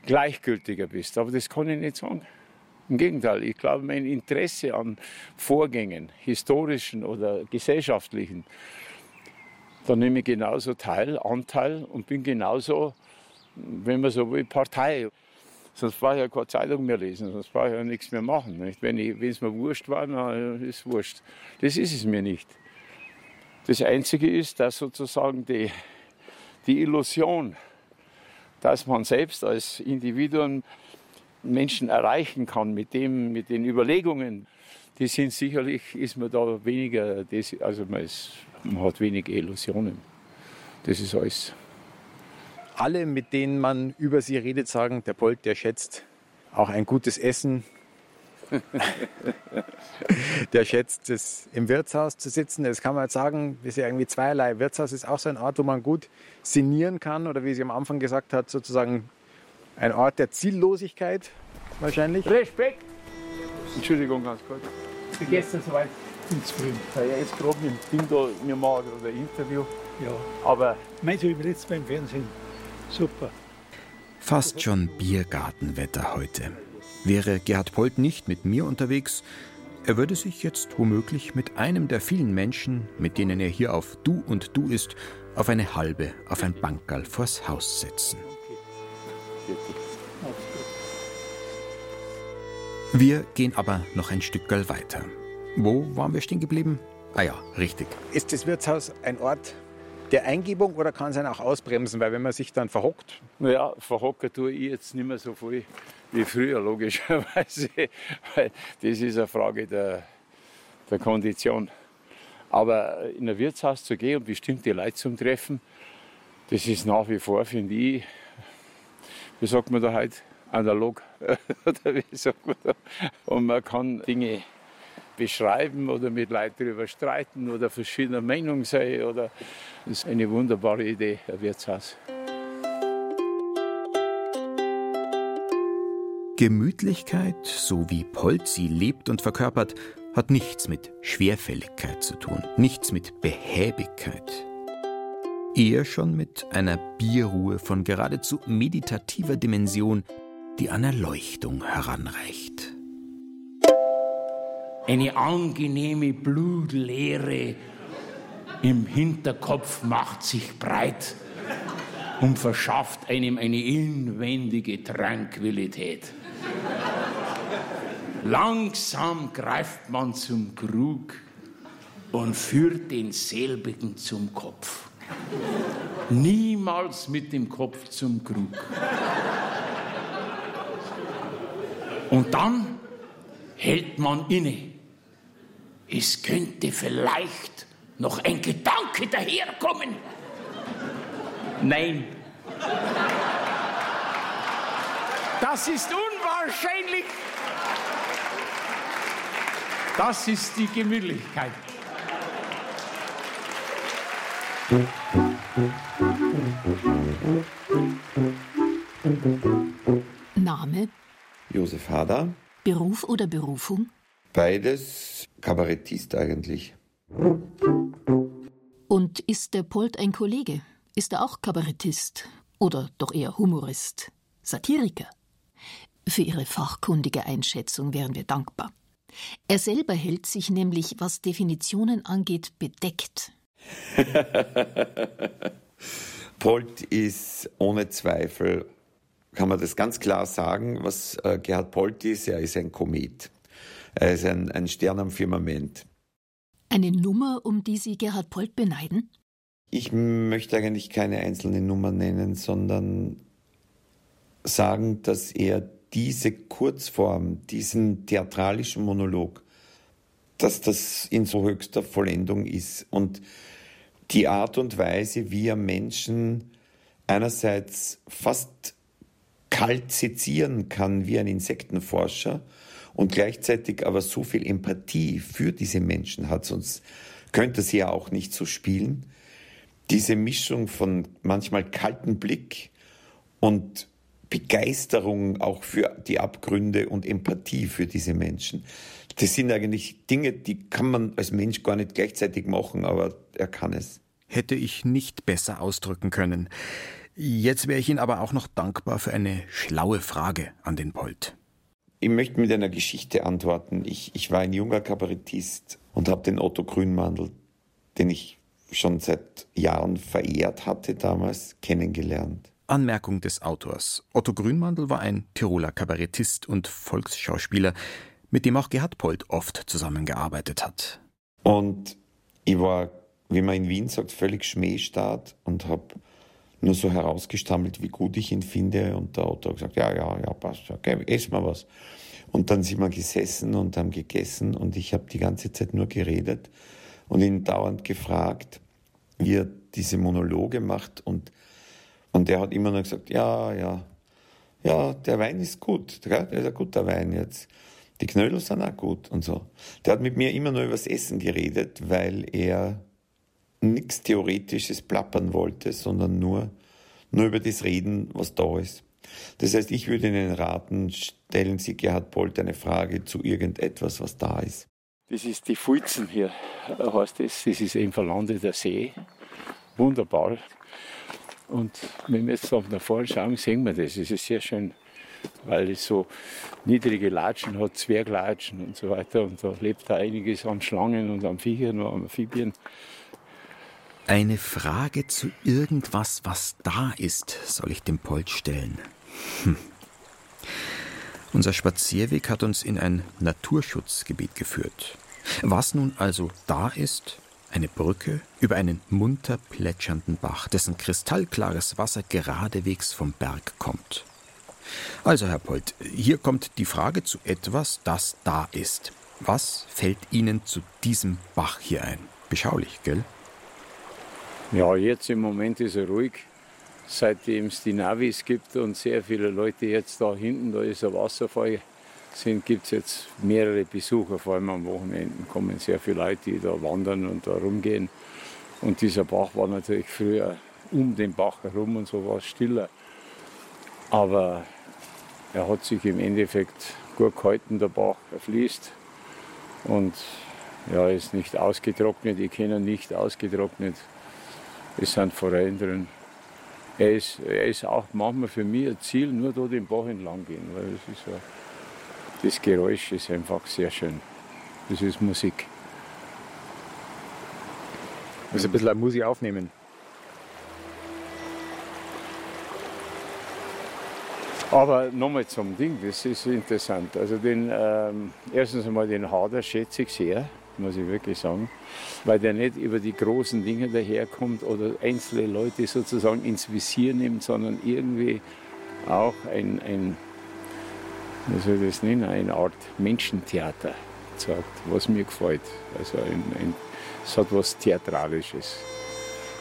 gleichgültiger bist. Aber das kann ich nicht sagen. Im Gegenteil, ich glaube, mein Interesse an Vorgängen, historischen oder gesellschaftlichen, da nehme ich genauso teil, Anteil und bin genauso, wenn man so will, Partei. Sonst brauche ich ja keine Zeitung mehr lesen, sonst brauche ich ja nichts mehr machen. Nicht? Wenn, es mir wurscht war, dann ist es wurscht. Das ist es mir nicht. Das Einzige ist, dass sozusagen die, die Illusion, dass man selbst als Individuum Menschen erreichen kann mit, dem, mit den Überlegungen, die sind sicherlich, ist man da weniger, also man, ist, man hat wenig Illusionen. Das ist alles. Alle, mit denen man über sie redet, sagen, der Polt, der schätzt auch ein gutes Essen. der schätzt es, im Wirtshaus zu sitzen. Das kann man jetzt sagen, das ist ja irgendwie zweierlei. Wirtshaus ist auch so ein Ort, wo man gut sinnieren kann oder wie sie am Anfang gesagt hat, sozusagen ein Ort der Ziellosigkeit wahrscheinlich. Respekt! Entschuldigung, ganz kurz. Wie geht's denn soweit? Früh. Ja, jetzt gerade mit dem Ding da, wir machen gerade ein Interview. Ja. Aber. Meinst du, überletzt beim Fernsehen? Super. Fast schon Biergartenwetter heute. Wäre Gerhard Polt nicht mit mir unterwegs, er würde sich jetzt womöglich mit einem der vielen Menschen, mit denen er hier auf Du und Du ist, auf eine halbe, auf ein Bankerl vors Haus setzen. Wir gehen aber noch ein Stück weiter. Wo waren wir stehen geblieben? Ah ja, richtig. Ist das Wirtshaus ein Ort der Eingebung oder kann es einen auch ausbremsen? Weil wenn man sich dann verhockt. Naja, verhocken tue ich jetzt nicht mehr so viel wie früher, logischerweise. Weil das ist eine Frage der, der Kondition. Aber in ein Wirtshaus zu gehen und bestimmte Leute zu treffen, das ist nach wie vor, finde ich, wie sagt man da heute, analog. oder wie sagt man da? Und man kann Dinge beschreiben oder mit Leuten darüber streiten oder verschiedener Meinung sein. Oder das ist eine wunderbare Idee, ein Wirtshaus. Gemütlichkeit, so wie Polt sie lebt und verkörpert, hat nichts mit Schwerfälligkeit zu tun, nichts mit Behäbigkeit. Er schon mit einer Bierruhe von geradezu meditativer Dimension, die an Erleuchtung heranreicht. Eine angenehme Blutleere im Hinterkopf macht sich breit und verschafft einem eine inwendige Tranquilität. Langsam greift man zum Krug und führt denselbigen zum Kopf. Niemals mit dem Kopf zum Krug. Und dann hält man inne. Es könnte vielleicht noch ein Gedanke daherkommen. Nein. Das ist unwahrscheinlich. Das ist die Gemütlichkeit. Name, Josef Hader. Beruf oder Berufung? Beides Kabarettist eigentlich. Und ist der Polt ein Kollege? Ist er auch Kabarettist? Oder doch eher Humorist? Satiriker? Für Ihre fachkundige Einschätzung wären wir dankbar. Er selber hält sich nämlich, was Definitionen angeht, bedeckt. Polt ist ohne Zweifel, kann man das ganz klar sagen, was äh, Gerhard Polt ist. Er ist ein Komet. Er ist ein, ein Stern am Firmament. Eine Nummer, um die Sie Gerhard Polt beneiden? Ich möchte eigentlich keine einzelne Nummer nennen, sondern sagen, dass er diese Kurzform, diesen theatralischen Monolog, dass das in so höchster Vollendung ist. Und die Art und Weise, wie er Menschen einerseits fast kalt sezieren kann wie ein Insektenforscher und gleichzeitig aber so viel Empathie für diese Menschen hat, sonst könnte sie ja auch nicht so spielen. Diese Mischung von manchmal kaltem Blick und Begeisterung auch für die Abgründe und Empathie für diese Menschen. Das sind eigentlich Dinge, die kann man als Mensch gar nicht gleichzeitig machen, aber er kann es. Hätte ich nicht besser ausdrücken können. Jetzt wäre ich Ihnen aber auch noch dankbar für eine schlaue Frage an den Polt. Ich möchte mit einer Geschichte antworten. Ich, ich war ein junger Kabarettist und habe den Otto Grünmandel, den ich schon seit Jahren verehrt hatte damals, kennengelernt. Anmerkung des Autors. Otto Grünmandel war ein Tiroler Kabarettist und Volksschauspieler, mit dem auch Gerhard Polt oft zusammengearbeitet hat. Und ich war, wie man in Wien sagt, völlig schmähstart und habe nur so herausgestammelt, wie gut ich ihn finde. Und der Otto hat gesagt, ja, ja, ja, passt, okay, ess mal was. Und dann sind wir gesessen und haben gegessen und ich habe die ganze Zeit nur geredet und ihn dauernd gefragt, wie er diese Monologe macht und, und er hat immer nur gesagt, ja, ja, ja, der Wein ist gut, der ist ein guter Wein jetzt. Die Knödel sind auch gut und so. Der hat mit mir immer nur übers Essen geredet, weil er nichts Theoretisches plappern wollte, sondern nur, nur über das reden, was da ist. Das heißt, ich würde Ihnen raten, stellen Sie Gerhard Polt eine Frage zu irgendetwas, was da ist. Das ist die Fulzen hier, heißt das. Das ist eben verlandeter See. Wunderbar. Und wenn wir jetzt auf nach vorne schauen, sehen wir das. Es ist sehr schön, weil es so niedrige Latschen hat, Zwerglatschen und so weiter. Und da lebt da einiges an Schlangen und an Viechern und Amphibien. Eine Frage zu irgendwas, was da ist, soll ich dem Polt stellen. Hm. Unser Spazierweg hat uns in ein Naturschutzgebiet geführt. Was nun also da ist, eine Brücke über einen munter plätschernden Bach, dessen kristallklares Wasser geradewegs vom Berg kommt. Also, Herr Polt, hier kommt die Frage zu etwas, das da ist. Was fällt Ihnen zu diesem Bach hier ein? Beschaulich, gell? Ja, jetzt im Moment ist er ruhig, seitdem es die Navis gibt und sehr viele Leute jetzt da hinten, da ist ein Wasserfall, sind, gibt es jetzt mehrere Besucher, vor allem am Wochenende kommen sehr viele Leute, die da wandern und da rumgehen. Und dieser Bach war natürlich früher um den Bach herum und so war stiller. Aber er hat sich im Endeffekt gut gehalten, der Bach, er fließt und ja, ist nicht ausgetrocknet, ich kenne nicht ausgetrocknet. Es sind Vereine drin. Er ist, er ist auch manchmal für mich ein Ziel, nur da den Bach entlang gehen, weil das, ist so, das Geräusch ist einfach sehr schön. Das ist Musik. Muss ein bisschen Musik aufnehmen. Aber nochmal zum Ding, das ist interessant. Also den, ähm, erstens einmal den Hader schätze ich sehr, muss ich wirklich sagen, weil der nicht über die großen Dinge daherkommt oder einzelne Leute sozusagen ins Visier nimmt, sondern irgendwie auch ein, ein wie soll ich das nennen, eine Art Menschentheater zeigt, was mir gefällt. Also ein, ein, es hat was Theatralisches.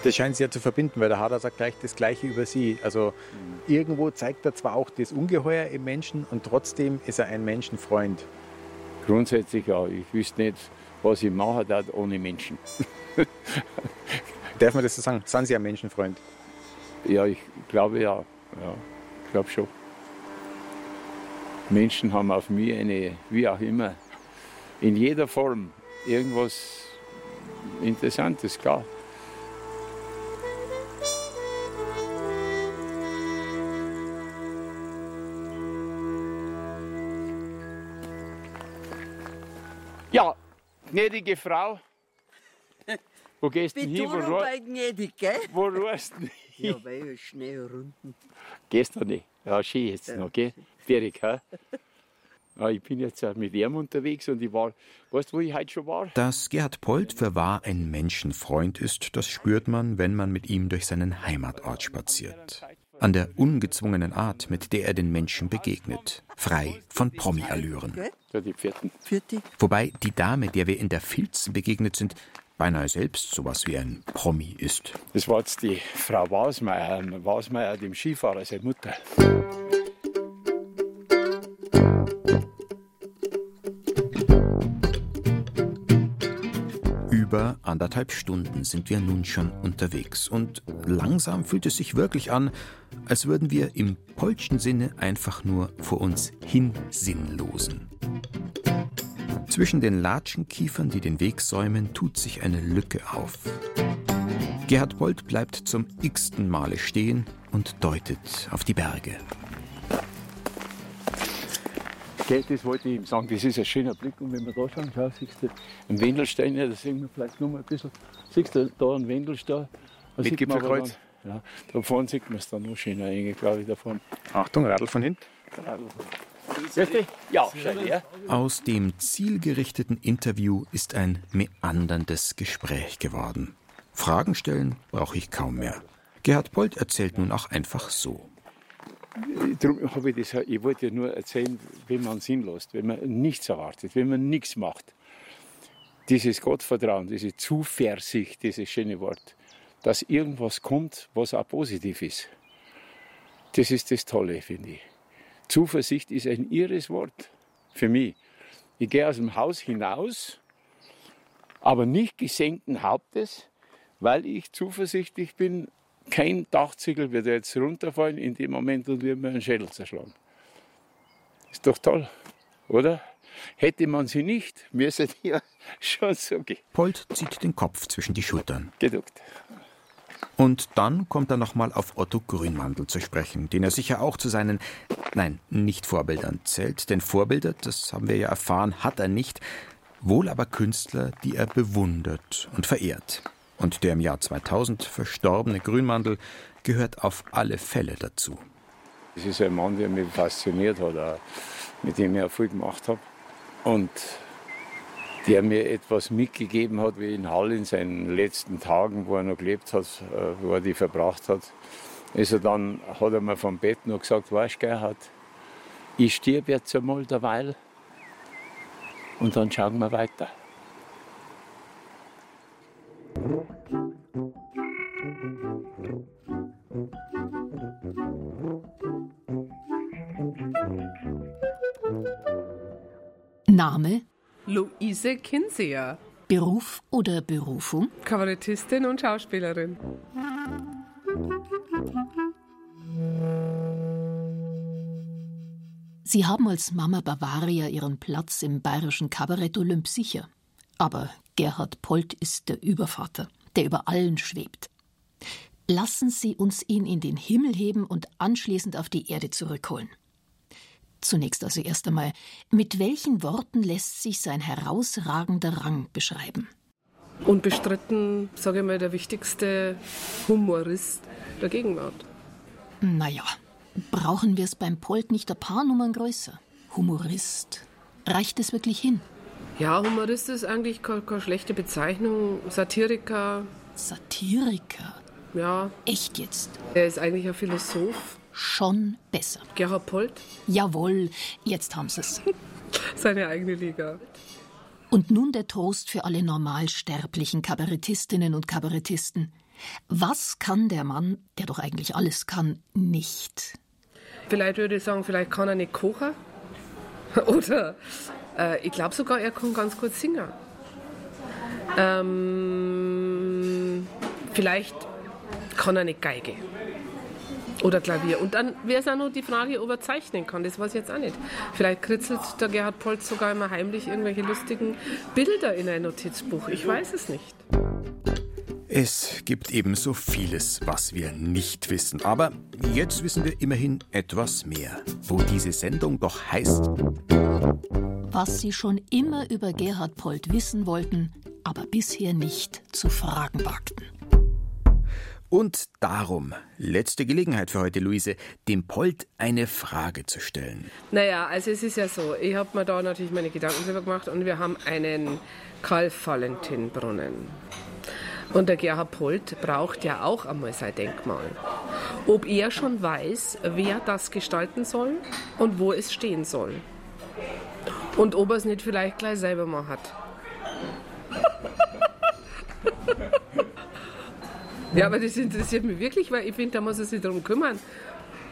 Das scheint sie ja zu verbinden, weil der Hader sagt gleich das Gleiche über sie. Also mhm. irgendwo zeigt er zwar auch das Ungeheuer im Menschen und trotzdem ist er ein Menschenfreund. Grundsätzlich ja. Ich wüsste nicht, was ich machen darf ohne Menschen. Darf man das so sagen? Sind Sie ein Menschenfreund? Ja, ich glaube ja. ja ich glaube schon. Menschen haben auf mich eine, wie auch immer, in jeder Form irgendwas Interessantes, klar. Gnädige Frau. Wo gehst du hin? Wo, du bei gnädig, gell? Wo ruhst du hin? Ja, weil ich schnell runter. Gehst du nicht? Ja, schön jetzt ja. noch, gell? Fertig, hä? Ja, ich bin jetzt mit ihm unterwegs und ich war, weißt du, wo ich heute schon war? Dass Gerhard Polt für wahr ein Menschenfreund ist, das spürt man, wenn man mit ihm durch seinen Heimatort spaziert an der ungezwungenen Art, mit der er den Menschen begegnet, frei von Promi-Allüren. Wobei die Dame, der wir in der Filzen begegnet sind, beinahe selbst sowas wie ein Promi ist. Das war jetzt die Frau Wasmeier, Wasmeier, dem Skifahrer, seine Mutter. Anderthalb Stunden sind wir nun schon unterwegs und langsam fühlt es sich wirklich an, als würden wir im Polschen Sinne einfach nur vor uns hin sinnlosen. Zwischen den Latschenkiefern, die den Weg säumen, tut sich eine Lücke auf. Gerhard Polt bleibt zum x-ten Male stehen und deutet auf die Berge. Gell, das wollte ich ihm sagen, das ist ein schöner Blick. Und wenn wir da schauen, schau, siehst du einen Wendelstein, ja, da sehen wir vielleicht noch mal ein bisschen. Siehst du da einen Wendelstein? Mit Gipfelkreuz? Ja, da vorne sieht man es dann noch schöner, glaube ich, da vorne. Achtung, Radl von hinten. Ja, her. Aus dem zielgerichteten Interview ist ein meanderndes Gespräch geworden. Fragen stellen brauche ich kaum mehr. Gerhard Polt erzählt nun auch einfach so. Darum habe ich das, ich wollte ja nur erzählen, wenn man Sinn lässt, wenn man nichts erwartet, wenn man nichts macht. Dieses Gottvertrauen, diese Zuversicht, dieses schöne Wort, dass irgendwas kommt, was auch positiv ist. Das ist das Tolle, finde ich. Zuversicht ist ein irres Wort für mich. Ich gehe aus dem Haus hinaus, aber nicht gesenkten Hauptes, weil ich zuversichtlich bin, kein Dachziegel wird jetzt runterfallen in dem Moment und wird mir einen Schädel zerschlagen. Ist doch toll, oder? Hätte man sie nicht, müsste ja schon so gehen. Polt zieht den Kopf zwischen die Schultern. Geduckt. Und dann kommt er nochmal auf Otto Grünmandel zu sprechen, den er sicher auch zu seinen, nein, nicht Vorbildern zählt. Denn Vorbilder, das haben wir ja erfahren, hat er nicht, wohl aber Künstler, die er bewundert und verehrt. Und der im Jahr 2000 verstorbene Grünmandel gehört auf alle Fälle dazu. Es ist ein Mann, der mich fasziniert hat, mit dem ich viel gemacht habe. Und der mir etwas mitgegeben hat, wie in Hall in seinen letzten Tagen, wo er noch gelebt hat, äh, wo er die verbracht hat. Also dann hat er mir vom Bett noch gesagt, weißt du, Gerhard, ich stirb jetzt einmal derweil und dann schauen wir weiter. Name Luise Kinseer. Beruf oder Berufung? Kabarettistin und Schauspielerin. Sie haben als Mama Bavaria ihren Platz im bayerischen Kabarett Olymp sicher. Aber Gerhard Polt ist der Übervater, der über allen schwebt. Lassen Sie uns ihn in den Himmel heben und anschließend auf die Erde zurückholen. Zunächst also erst einmal, mit welchen Worten lässt sich sein herausragender Rang beschreiben? Unbestritten, sage ich mal, der wichtigste Humorist der Gegenwart. Naja, brauchen wir es beim Polt nicht ein paar Nummern größer? Humorist. Reicht es wirklich hin? Ja, Humorist ist eigentlich keine, keine schlechte Bezeichnung. Satiriker. Satiriker? Ja. Echt jetzt? Er ist eigentlich ein Philosoph. Schon besser. Gerhard Polt? Jawohl, jetzt haben Sie es. Seine eigene Liga. Und nun der Trost für alle normalsterblichen Kabarettistinnen und Kabarettisten. Was kann der Mann, der doch eigentlich alles kann, nicht? Vielleicht würde ich sagen, vielleicht kann er nicht kochen. Oder äh, ich glaube sogar, er kann ganz gut singen. Ähm, vielleicht kann er nicht Geige. Oder Klavier. Und dann wäre es auch noch die Frage, ob er zeichnen kann. Das weiß ich jetzt auch nicht. Vielleicht kritzelt der Gerhard Polz sogar immer heimlich irgendwelche lustigen Bilder in ein Notizbuch. Ich weiß es nicht. Es gibt ebenso vieles, was wir nicht wissen. Aber jetzt wissen wir immerhin etwas mehr. Wo diese Sendung doch heißt. Was Sie schon immer über Gerhard Polt wissen wollten, aber bisher nicht zu fragen wagten. Und darum, letzte Gelegenheit für heute, Luise, dem Polt eine Frage zu stellen. Naja, also es ist ja so, ich habe mir da natürlich meine Gedanken drüber gemacht und wir haben einen Karl-Valentin-Brunnen. Und der Gerhard Polt braucht ja auch einmal sein Denkmal. Ob er schon weiß, wer das gestalten soll und wo es stehen soll. Und ob er es nicht vielleicht gleich selber mal hat. Ja, aber das interessiert mich wirklich, weil ich finde, da muss er sich darum kümmern.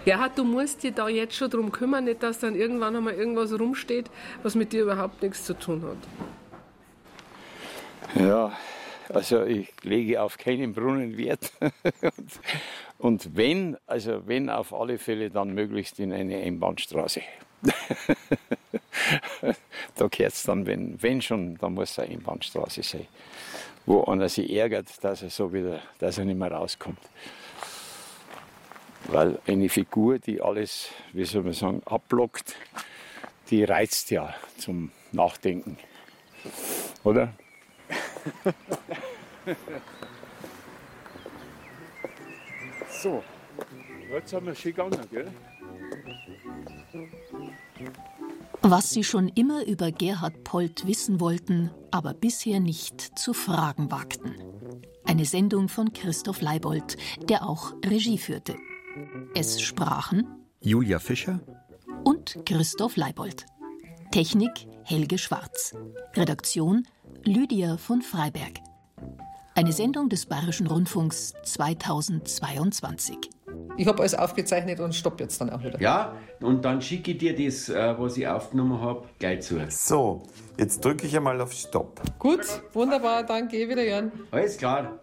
Gerhard, du musst dir da jetzt schon darum kümmern, nicht, dass dann irgendwann einmal irgendwas rumsteht, was mit dir überhaupt nichts zu tun hat. Ja, also ich lege auf keinen Brunnen Wert. und, und wenn, also wenn auf alle Fälle, dann möglichst in eine Einbahnstraße. da gehört es dann, wenn, wenn schon, dann muss es eine Einbahnstraße sein wo einer sich ärgert, dass er so wieder, dass er nicht mehr rauskommt. Weil eine Figur, die alles, wie soll man sagen, abblockt, die reizt ja zum Nachdenken. Oder? so, jetzt haben wir schön gegangen, gell? Was Sie schon immer über Gerhard Polt wissen wollten, aber bisher nicht zu fragen wagten. Eine Sendung von Christoph Leibold, der auch Regie führte. Es sprachen Julia Fischer und Christoph Leibold. Technik Helge Schwarz. Redaktion Lydia von Freiberg. Eine Sendung des Bayerischen Rundfunks 2022. Ich habe alles aufgezeichnet und stopp jetzt dann auch wieder. Ja, und dann schicke ich dir das, äh, was ich aufgenommen habe, gleich zu. So, jetzt drücke ich einmal auf Stopp. Gut, wunderbar, danke, wieder Jan. Alles klar.